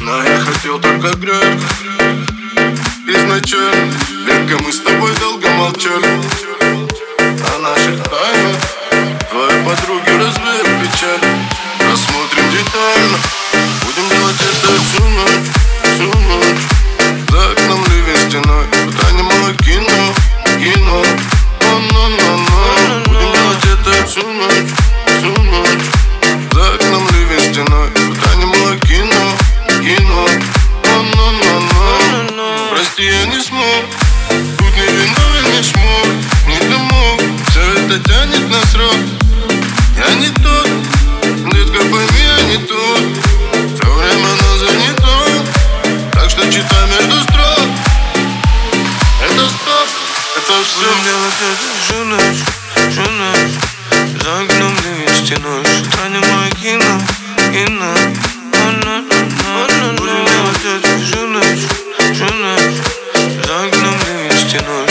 Но я хотел только грех Изначально Детка, мы с тобой долго молчали не смог. Тут не виновен, не смог. Не домог Все это тянет на срок. Я не тот. Детка, пойми, я не тот. Все время на занято. Так что читай между строк. Это стоп, это все Будем делать это всю ночь За окном ливень стеной С утра немое кино, кино Будем делать это всю ночь, всю ночь За окном ливень стеной